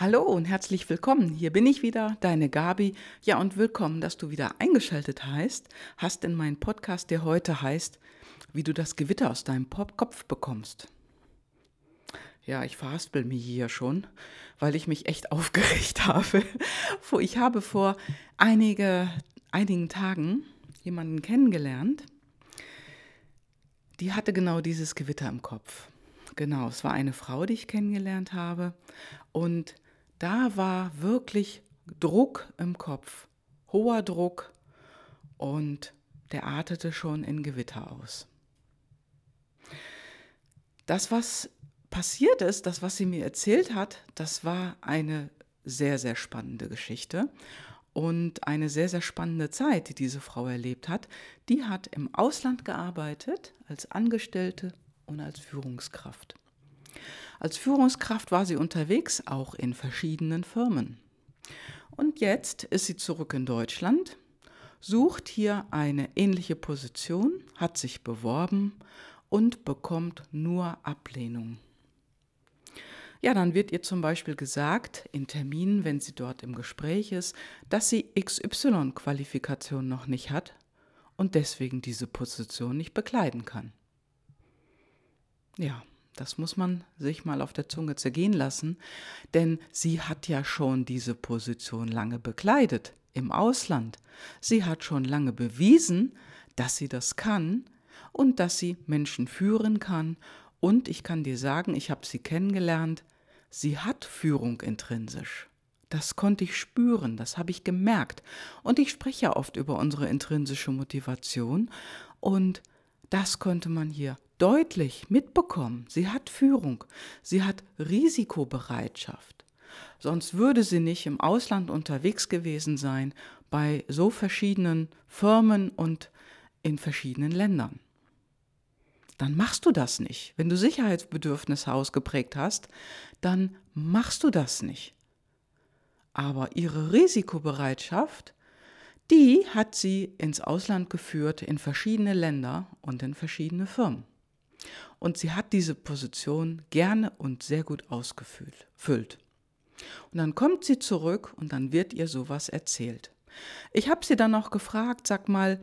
Hallo und herzlich willkommen. Hier bin ich wieder, deine Gabi. Ja, und willkommen, dass du wieder eingeschaltet hast, hast in meinen Podcast, der heute heißt, wie du das Gewitter aus deinem Kopf bekommst. Ja, ich verhaspel mich hier schon, weil ich mich echt aufgeregt habe. Ich habe vor einige, einigen Tagen jemanden kennengelernt, die hatte genau dieses Gewitter im Kopf. Genau, es war eine Frau, die ich kennengelernt habe. Und da war wirklich Druck im Kopf, hoher Druck und der artete schon in Gewitter aus. Das, was passiert ist, das, was sie mir erzählt hat, das war eine sehr, sehr spannende Geschichte und eine sehr, sehr spannende Zeit, die diese Frau erlebt hat. Die hat im Ausland gearbeitet als Angestellte und als Führungskraft. Als Führungskraft war sie unterwegs, auch in verschiedenen Firmen. Und jetzt ist sie zurück in Deutschland, sucht hier eine ähnliche Position, hat sich beworben und bekommt nur Ablehnung. Ja, dann wird ihr zum Beispiel gesagt, in Terminen, wenn sie dort im Gespräch ist, dass sie XY-Qualifikation noch nicht hat und deswegen diese Position nicht bekleiden kann. Ja, das muss man sich mal auf der Zunge zergehen lassen, denn sie hat ja schon diese Position lange bekleidet im Ausland. Sie hat schon lange bewiesen, dass sie das kann und dass sie Menschen führen kann. Und ich kann dir sagen, ich habe sie kennengelernt, sie hat Führung intrinsisch. Das konnte ich spüren, das habe ich gemerkt. Und ich spreche ja oft über unsere intrinsische Motivation und das konnte man hier deutlich mitbekommen. Sie hat Führung, sie hat Risikobereitschaft. Sonst würde sie nicht im Ausland unterwegs gewesen sein, bei so verschiedenen Firmen und in verschiedenen Ländern. Dann machst du das nicht. Wenn du Sicherheitsbedürfnisse ausgeprägt hast, dann machst du das nicht. Aber ihre Risikobereitschaft die hat sie ins Ausland geführt, in verschiedene Länder und in verschiedene Firmen. Und sie hat diese Position gerne und sehr gut ausgefüllt. Und dann kommt sie zurück und dann wird ihr sowas erzählt. Ich habe sie dann auch gefragt, sag mal,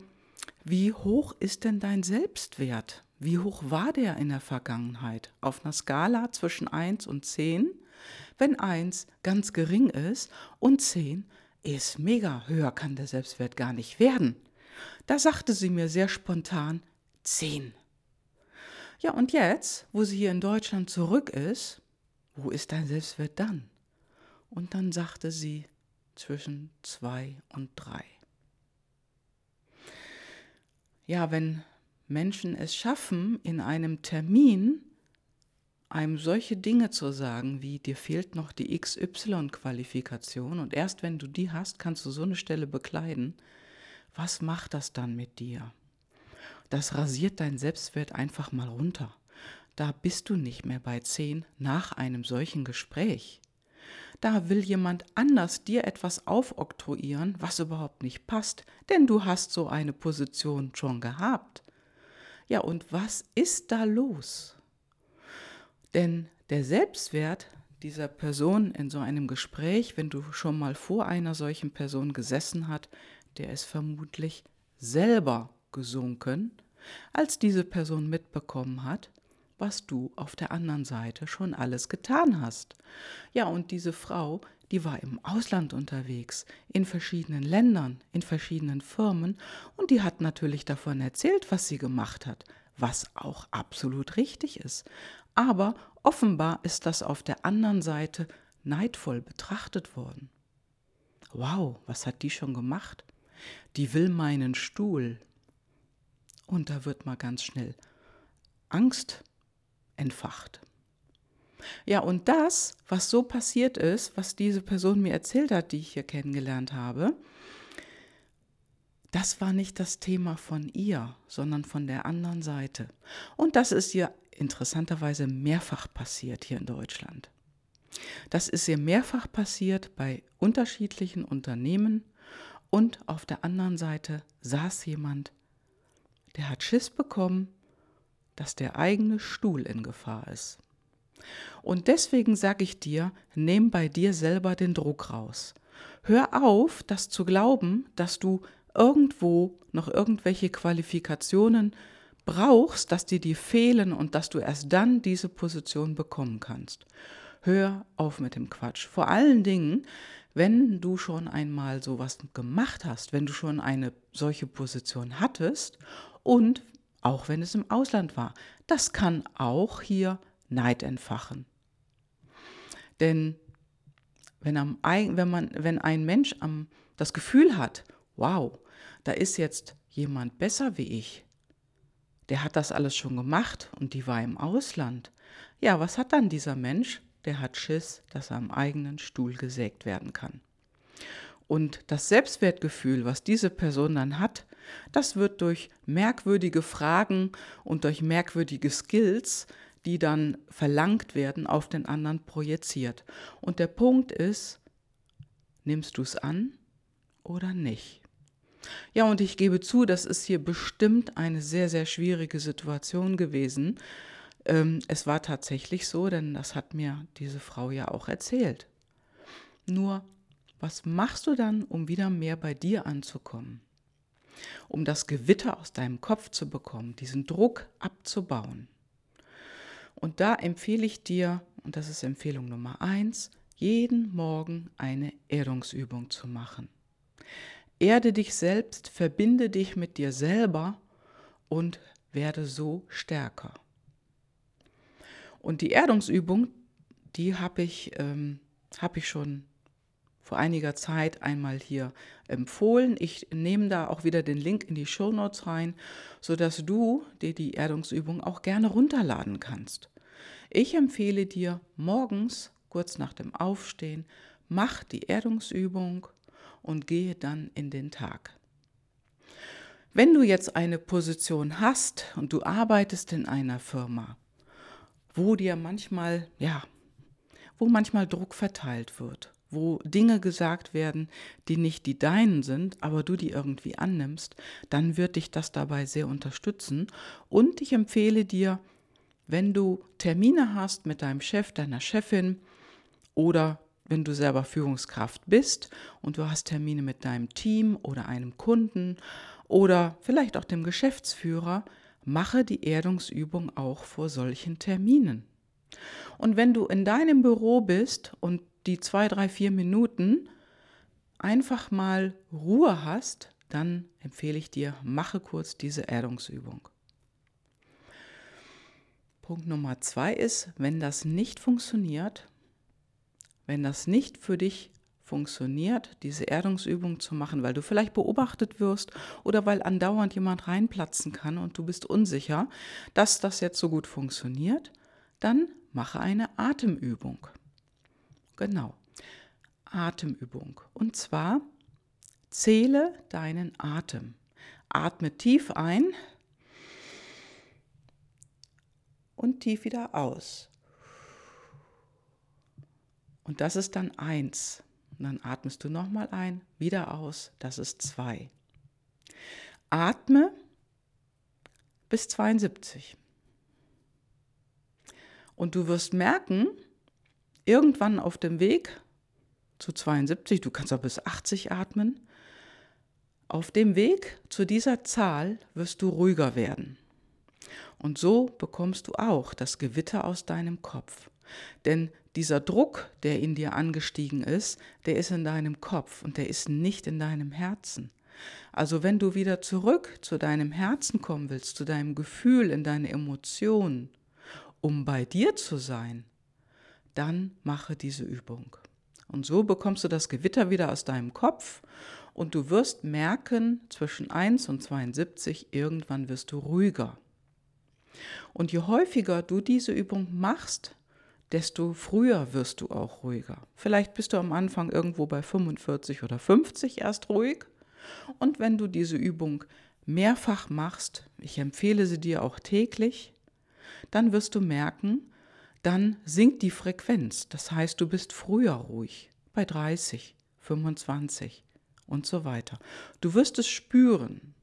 wie hoch ist denn dein Selbstwert? Wie hoch war der in der Vergangenheit? Auf einer Skala zwischen 1 und 10? Wenn 1 ganz gering ist und 10 ist mega, höher kann der Selbstwert gar nicht werden. Da sagte sie mir sehr spontan zehn. Ja, und jetzt, wo sie hier in Deutschland zurück ist, wo ist dein Selbstwert dann? Und dann sagte sie zwischen zwei und drei. Ja, wenn Menschen es schaffen, in einem Termin einem solche Dinge zu sagen, wie dir fehlt noch die XY-Qualifikation und erst wenn du die hast, kannst du so eine Stelle bekleiden, was macht das dann mit dir? Das rasiert dein Selbstwert einfach mal runter. Da bist du nicht mehr bei 10 nach einem solchen Gespräch. Da will jemand anders dir etwas aufoktroyieren, was überhaupt nicht passt, denn du hast so eine Position schon gehabt. Ja, und was ist da los? Denn der Selbstwert dieser Person in so einem Gespräch, wenn du schon mal vor einer solchen Person gesessen hast, der ist vermutlich selber gesunken, als diese Person mitbekommen hat, was du auf der anderen Seite schon alles getan hast. Ja, und diese Frau, die war im Ausland unterwegs, in verschiedenen Ländern, in verschiedenen Firmen, und die hat natürlich davon erzählt, was sie gemacht hat, was auch absolut richtig ist. Aber offenbar ist das auf der anderen Seite neidvoll betrachtet worden. Wow, was hat die schon gemacht? Die will meinen Stuhl. Und da wird mal ganz schnell Angst entfacht. Ja, und das, was so passiert ist, was diese Person mir erzählt hat, die ich hier kennengelernt habe, das war nicht das Thema von ihr, sondern von der anderen Seite. Und das ist ihr interessanterweise mehrfach passiert hier in Deutschland. Das ist ihr mehrfach passiert bei unterschiedlichen Unternehmen und auf der anderen Seite saß jemand, der hat Schiss bekommen, dass der eigene Stuhl in Gefahr ist. Und deswegen sage ich dir, nimm bei dir selber den Druck raus. Hör auf, das zu glauben, dass du irgendwo noch irgendwelche Qualifikationen brauchst, dass die dir fehlen und dass du erst dann diese Position bekommen kannst. Hör auf mit dem Quatsch. Vor allen Dingen, wenn du schon einmal sowas gemacht hast, wenn du schon eine solche Position hattest und auch wenn es im Ausland war, das kann auch hier Neid entfachen. Denn wenn, am, wenn, man, wenn ein Mensch am, das Gefühl hat, wow, da ist jetzt jemand besser wie ich, der hat das alles schon gemacht und die war im Ausland. Ja, was hat dann dieser Mensch? Der hat Schiss, dass er am eigenen Stuhl gesägt werden kann. Und das Selbstwertgefühl, was diese Person dann hat, das wird durch merkwürdige Fragen und durch merkwürdige Skills, die dann verlangt werden, auf den anderen projiziert. Und der Punkt ist, nimmst du es an oder nicht? Ja, und ich gebe zu, das ist hier bestimmt eine sehr, sehr schwierige Situation gewesen. Ähm, es war tatsächlich so, denn das hat mir diese Frau ja auch erzählt. Nur, was machst du dann, um wieder mehr bei dir anzukommen? Um das Gewitter aus deinem Kopf zu bekommen, diesen Druck abzubauen. Und da empfehle ich dir, und das ist Empfehlung Nummer eins, jeden Morgen eine Erdungsübung zu machen. Erde dich selbst, verbinde dich mit dir selber und werde so stärker. Und die Erdungsübung, die habe ich, ähm, hab ich schon vor einiger Zeit einmal hier empfohlen. Ich nehme da auch wieder den Link in die Show Notes rein, sodass du dir die Erdungsübung auch gerne runterladen kannst. Ich empfehle dir morgens, kurz nach dem Aufstehen, mach die Erdungsübung und gehe dann in den Tag. Wenn du jetzt eine Position hast und du arbeitest in einer Firma, wo dir manchmal, ja, wo manchmal Druck verteilt wird, wo Dinge gesagt werden, die nicht die deinen sind, aber du die irgendwie annimmst, dann wird dich das dabei sehr unterstützen. Und ich empfehle dir, wenn du Termine hast mit deinem Chef, deiner Chefin oder wenn du selber Führungskraft bist und du hast Termine mit deinem Team oder einem Kunden oder vielleicht auch dem Geschäftsführer, mache die Erdungsübung auch vor solchen Terminen. Und wenn du in deinem Büro bist und die zwei, drei, vier Minuten einfach mal Ruhe hast, dann empfehle ich dir, mache kurz diese Erdungsübung. Punkt Nummer zwei ist, wenn das nicht funktioniert, wenn das nicht für dich funktioniert, diese Erdungsübung zu machen, weil du vielleicht beobachtet wirst oder weil andauernd jemand reinplatzen kann und du bist unsicher, dass das jetzt so gut funktioniert, dann mache eine Atemübung. Genau, Atemübung. Und zwar zähle deinen Atem. Atme tief ein und tief wieder aus. Und das ist dann eins. Und dann atmest du nochmal ein, wieder aus, das ist zwei. Atme bis 72. Und du wirst merken, irgendwann auf dem Weg zu 72, du kannst auch bis 80 atmen, auf dem Weg zu dieser Zahl wirst du ruhiger werden. Und so bekommst du auch das Gewitter aus deinem Kopf. Denn dieser Druck, der in dir angestiegen ist, der ist in deinem Kopf und der ist nicht in deinem Herzen. Also wenn du wieder zurück zu deinem Herzen kommen willst, zu deinem Gefühl, in deine Emotionen, um bei dir zu sein, dann mache diese Übung. Und so bekommst du das Gewitter wieder aus deinem Kopf und du wirst merken, zwischen 1 und 72 irgendwann wirst du ruhiger. Und je häufiger du diese Übung machst, desto früher wirst du auch ruhiger. Vielleicht bist du am Anfang irgendwo bei 45 oder 50 erst ruhig. Und wenn du diese Übung mehrfach machst, ich empfehle sie dir auch täglich, dann wirst du merken, dann sinkt die Frequenz. Das heißt, du bist früher ruhig, bei 30, 25 und so weiter. Du wirst es spüren.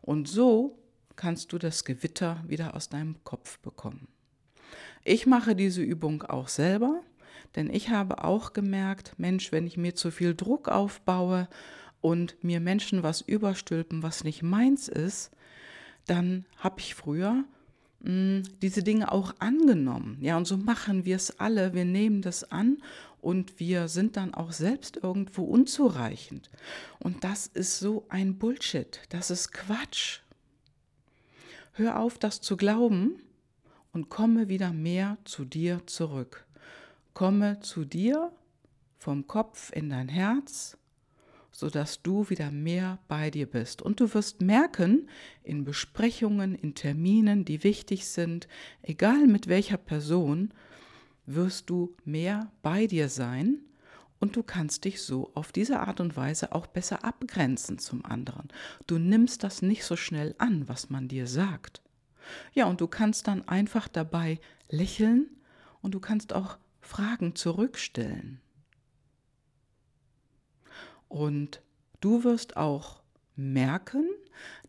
Und so kannst du das Gewitter wieder aus deinem Kopf bekommen. Ich mache diese Übung auch selber, denn ich habe auch gemerkt, Mensch, wenn ich mir zu viel Druck aufbaue und mir Menschen was überstülpen, was nicht meins ist, dann habe ich früher mh, hm, diese Dinge auch angenommen. Ja, und so machen wir es alle. Wir nehmen das an und wir sind dann auch selbst irgendwo unzureichend. Und das ist so ein Bullshit. Das ist Quatsch. Hör auf, das zu glauben und komme wieder mehr zu dir zurück. Komme zu dir vom Kopf in dein Herz, sodass du wieder mehr bei dir bist. Und du wirst merken, in Besprechungen, in Terminen, die wichtig sind, egal mit welcher Person, wirst du mehr bei dir sein und du kannst dich so auf diese Art und Weise auch besser abgrenzen zum anderen. Du nimmst das nicht so schnell an, was man dir sagt. Ja, und du kannst dann einfach dabei lächeln und du kannst auch Fragen zurückstellen. Und du wirst auch merken,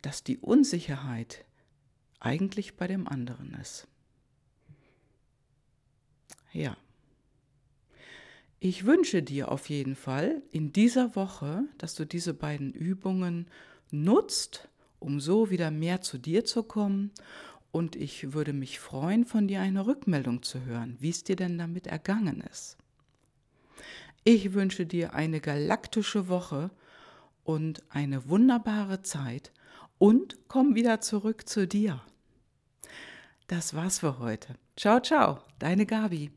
dass die Unsicherheit eigentlich bei dem anderen ist. Ja. Ich wünsche dir auf jeden Fall in dieser Woche, dass du diese beiden Übungen nutzt, um so wieder mehr zu dir zu kommen. Und ich würde mich freuen, von dir eine Rückmeldung zu hören, wie es dir denn damit ergangen ist. Ich wünsche dir eine galaktische Woche und eine wunderbare Zeit und komm wieder zurück zu dir. Das war's für heute. Ciao, ciao, deine Gabi.